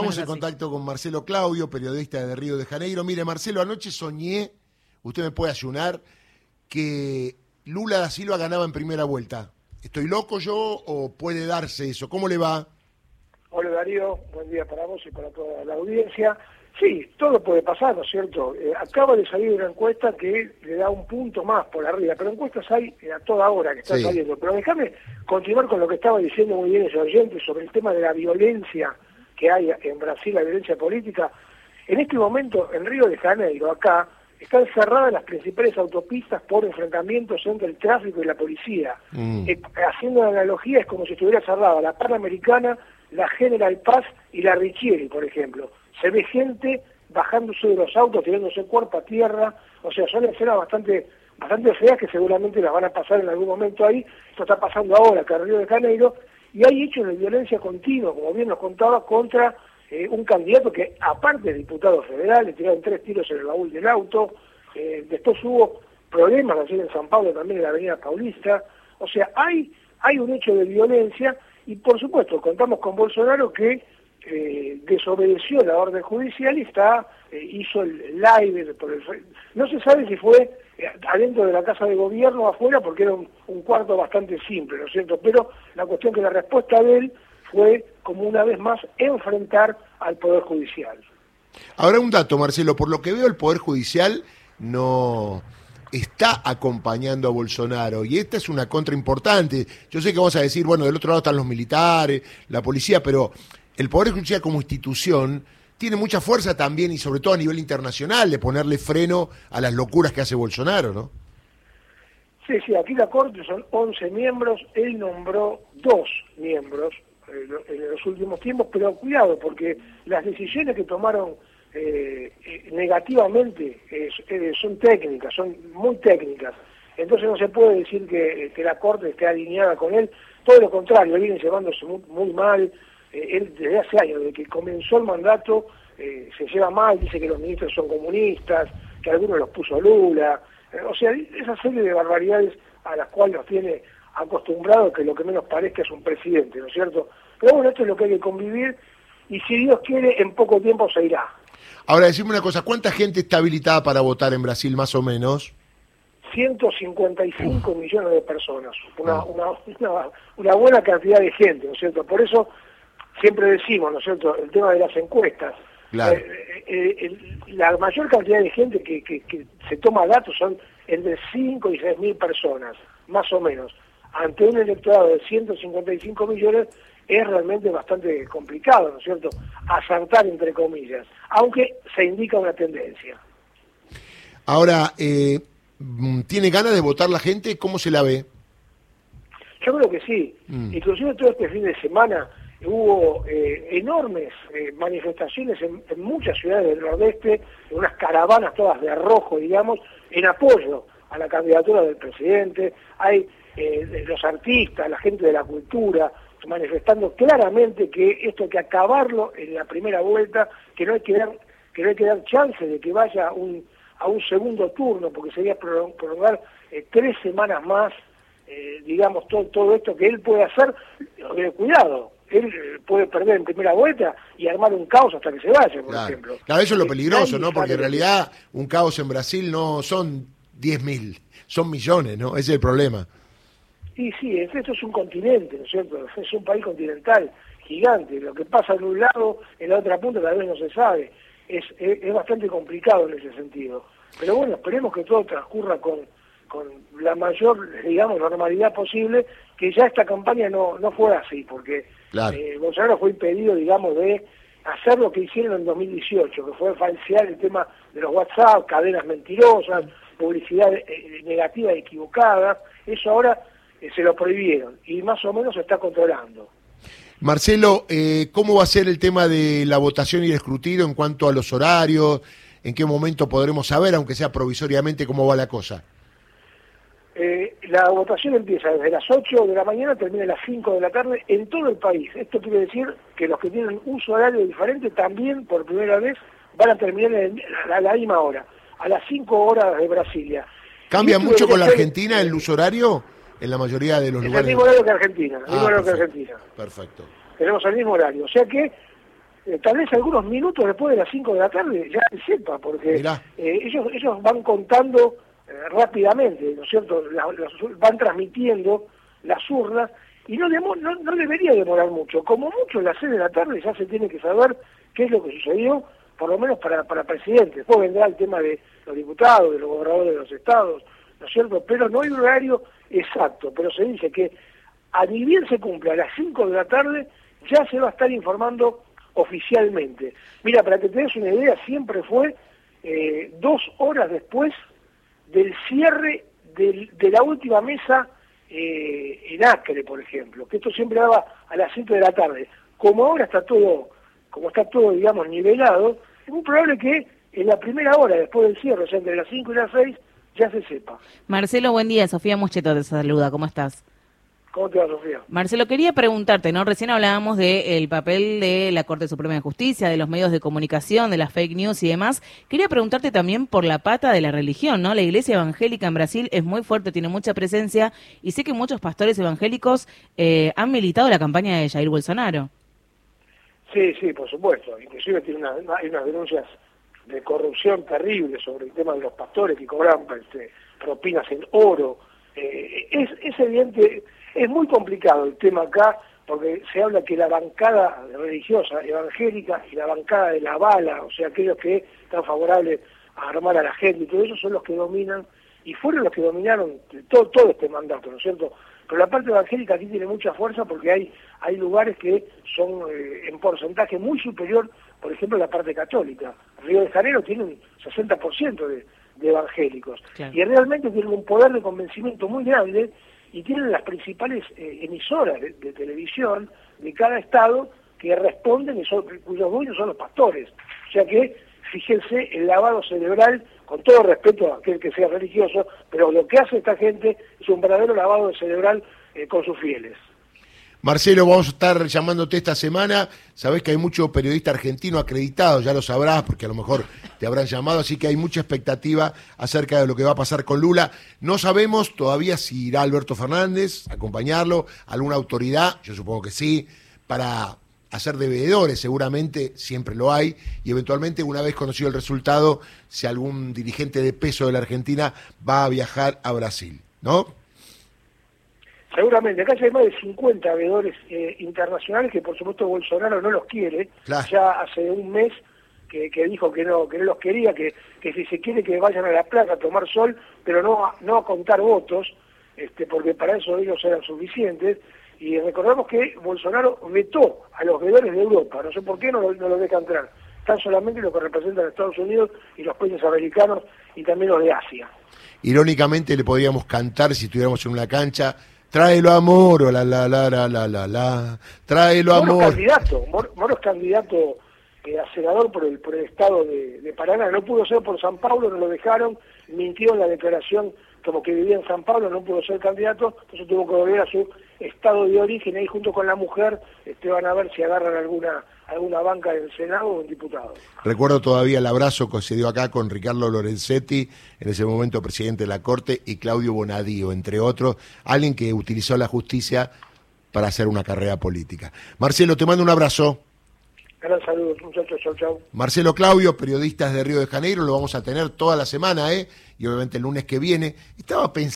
Estamos en contacto con Marcelo Claudio, periodista de Río de Janeiro. Mire, Marcelo, anoche soñé, usted me puede ayunar, que Lula da Silva ganaba en primera vuelta. ¿Estoy loco yo o puede darse eso? ¿Cómo le va? Hola Darío, buen día para vos y para toda la audiencia. Sí, todo puede pasar, ¿no es cierto? Eh, acaba de salir una encuesta que le da un punto más por arriba, pero encuestas hay a toda hora que están saliendo. Pero déjame continuar con lo que estaba diciendo muy bien ese oyente sobre el tema de la violencia que hay en Brasil, la violencia política. En este momento, en Río de Janeiro, acá, están cerradas las principales autopistas por enfrentamientos entre el tráfico y la policía. Mm. Eh, haciendo una analogía, es como si estuviera cerrada la Panamericana, la General Paz y la Richieri, por ejemplo. Se ve gente bajándose de los autos, tirándose cuerpo a tierra, o sea, son escenas bastante bastante feas que seguramente las van a pasar en algún momento ahí. Esto está pasando ahora acá en Río de Janeiro, y hay hechos de violencia continua, como bien nos contaba, contra eh, un candidato que, aparte de diputado federal, le tiraron tres tiros en el baúl del auto, eh, después hubo problemas así en San Pablo, también en la Avenida Paulista, o sea, hay, hay un hecho de violencia y por supuesto contamos con Bolsonaro que eh, desobedeció la orden judicial y está, hizo el live, por el, no se sabe si fue adentro de la Casa de Gobierno afuera, porque era un, cuarto bastante simple, ¿no es cierto? Pero la cuestión que la respuesta de él fue, como una vez más, enfrentar al Poder Judicial. Ahora un dato, Marcelo, por lo que veo el Poder Judicial no está acompañando a Bolsonaro y esta es una contra importante. Yo sé que vamos a decir, bueno, del otro lado están los militares, la policía, pero el Poder Judicial como institución tiene mucha fuerza también y sobre todo a nivel internacional de ponerle freno a las locuras que hace Bolsonaro, ¿no? Sí, sí, aquí la Corte son 11 miembros, él nombró dos miembros eh, en los últimos tiempos, pero cuidado, porque las decisiones que tomaron eh, eh, negativamente son técnicas, son muy técnicas. Entonces no se puede decir que, la Corte esté alineada con él, todo lo contrario, viene llevándose muy mal, eh, él desde hace años, desde que comenzó el mandato, eh, se lleva mal, dice que los ministros son comunistas, que algunos los puso Lula, eh, o sea, esa serie de barbaridades a las cuales nos tiene acostumbrado que lo que menos parezca es un presidente, ¿no es cierto? Pero bueno, esto es lo que hay que convivir y si Dios quiere, en poco tiempo se irá. Ahora, decime una cosa, ¿cuánta gente está habilitada para votar en Brasil más o menos? 155 millones de personas, una, una, una, una, buena cantidad de gente, ¿no es cierto? Por eso siempre decimos, ¿no es cierto?, el tema de las encuestas. Eh, eh, eh, la mayor cantidad de gente que, que, se toma datos son entre 5 y 6 mil personas, más o menos. Ante un electorado de 155 millones es realmente bastante complicado, ¿no es cierto?, asaltar entre comillas, aunque se indica una tendencia. Ahora, ¿tiene ganas de votar la gente? ¿Cómo se la ve? Yo creo que sí. Mm. Inclusive todo este fin de semana hubo eh, enormes eh, manifestaciones en, muchas ciudades del nordeste, unas caravanas todas de rojo, digamos, en apoyo a la candidatura del presidente. Hay eh, los artistas, la gente de la cultura, manifestando claramente que esto hay que acabarlo en la primera vuelta, que no hay que dar, que no hay que dar chance de que vaya un, a un segundo turno, porque sería prolongar tres semanas más, digamos, todo, todo esto que él puede hacer, cuidado, él puede perder en primera vuelta y armar un caos hasta que se vaya, por ejemplo. Claro, eso es lo peligroso, ¿no? Porque en realidad un caos en Brasil no son 10.000, son millones, ¿no? Ese es el problema. Y sí, esto es un continente, ¿no es cierto? Es un país continental, gigante. Lo que pasa en un lado, en la otra punta tal vez no se sabe. Es, es, bastante complicado en ese sentido. Pero bueno, esperemos que todo transcurra con, con la mayor, digamos, normalidad posible, que ya esta campaña no, no fue así, porque eh, Bolsonaro fue impedido, digamos, de hacer lo que hicieron en 2018, que fue falsear el tema de los WhatsApp, cadenas mentirosas, publicidad eh, negativa y equivocada. Eso ahora eh, se lo prohibieron y más o menos se está controlando. Marcelo, ¿cómo va a ser el tema de la votación y el escrutinio en cuanto a los horarios? ¿En qué momento podremos saber, aunque sea provisoriamente, cómo va la cosa? Eh, la votación empieza desde las 8 de la mañana, termina a las 5 de la tarde en todo el país. Esto quiere decir que los que tienen un horario diferente también, por primera vez, van a terminar a la misma hora, a las 5 horas de Brasilia. ¿Cambia mucho con la Argentina el uso horario en la mayoría de los lugares? el mismo horario que Argentina, el mismo ah, horario que Argentina. Perfecto. Tenemos el mismo horario. O sea que eh, tal vez algunos minutos después de las 5 de la tarde ya se sepa, porque eh, ellos, ellos van contando rápidamente, ¿no es cierto? van transmitiendo las urnas y no, no, no, debería demorar mucho. Como mucho en las 6 de la tarde ya se tiene que saber qué es lo que sucedió, por lo menos para, para presidente. Después vendrá el tema de los diputados, de los gobernadores de los estados, ¿no es cierto? Pero no hay un horario exacto, pero se dice que a ni bien se cumple a las 5 de la tarde, ya se va a estar informando oficialmente. Mira, para que te una idea, siempre fue eh, dos horas después del cierre de la última mesa eh, en Acre, por ejemplo, que esto siempre daba a las 5 de la tarde. Como ahora está todo, como está todo, digamos, nivelado, es muy probable que en la primera hora después del cierre, o sea, entre las 5 y las 6, ya se sepa. Marcelo, buen día. Sofía Mucheto te saluda. ¿Cómo estás? ¿Cómo te va, Sofía? Marcelo, quería preguntarte, ¿no? Recién hablábamos del papel de la Corte Suprema de Justicia, de los medios de comunicación, de las fake news y demás. Quería preguntarte también por la pata de la religión, ¿no? La iglesia evangélica en Brasil es muy fuerte, tiene mucha presencia y sé que muchos pastores evangélicos eh, han militado la campaña de Jair Bolsonaro. Sí, sí, por supuesto. Inclusive tiene hay unas denuncias de corrupción terrible sobre el tema de los pastores que cobran este, propinas en oro. Eh, es, es evidente es muy complicado el tema acá porque se habla que la bancada religiosa evangélica y la bancada de la bala, o sea, aquellos que están favorables a armar a la gente y todo eso son los que dominan y fueron los que dominaron todo, todo este mandato, ¿no es cierto? Pero la parte evangélica aquí tiene mucha fuerza porque hay, hay lugares que son eh, en porcentaje muy superior, por ejemplo, la parte católica. Río de Janeiro tiene un 60% de, de evangélicos y realmente tienen un poder de convencimiento muy grande y tienen las principales eh, emisoras de, televisión de cada estado que responden y son, cuyos dueños son los pastores. O sea que, fíjense, el lavado cerebral, con todo respeto a aquel que sea religioso, pero lo que hace esta gente es un verdadero lavado cerebral eh, con sus fieles. Marcelo, vamos a estar llamándote esta semana. Sabés que hay mucho periodista argentino acreditado, ya lo sabrás, porque a lo mejor te habrán llamado, así que hay mucha expectativa acerca de lo que va a pasar con Lula. No sabemos todavía si irá Alberto Fernández a acompañarlo, alguna autoridad, yo supongo que sí, para hacer de veedores, seguramente siempre lo hay, y eventualmente, una vez conocido el resultado, si algún dirigente de peso de la Argentina va a viajar a Brasil, ¿no? Seguramente, acá hay más de 50 veedores eh, internacionales que por supuesto Bolsonaro no los quiere. Ya hace un mes que, dijo que no que no los quería, que, que si se quiere que vayan a la plaza a tomar sol, pero no a, no a contar votos, este, porque para eso ellos eran suficientes. Y recordamos que Bolsonaro vetó a los veedores de Europa, no sé por qué no, no los deja entrar. Están solamente los que representan a Estados Unidos y los países americanos y también los de Asia. Irónicamente le podríamos cantar si estuviéramos en una cancha Tráelo a Moro, la la la la la la la. Tráelo a Moro. Candidato, Moro, es candidato eh, a senador por el por el estado de, de, Paraná. No pudo ser por San Pablo, no lo dejaron. Mintió en la declaración como que vivía en San Pablo, no pudo ser candidato. Entonces tuvo que volver a su estado de origen ahí junto con la mujer. Este, van a ver si agarran alguna alguna banca del Senado o un diputado. Recuerdo todavía el abrazo que se dio acá con Ricardo Lorenzetti, en ese momento presidente de la Corte, y Claudio Bonadío, entre otros, alguien que utilizó la justicia para hacer una carrera política. Marcelo, te mando un abrazo. Gran saludo, muchachos, chau, chau. Marcelo Claudio, periodistas de Río de Janeiro, lo vamos a tener toda la semana, ¿eh? Y obviamente el lunes que viene. Estaba pensando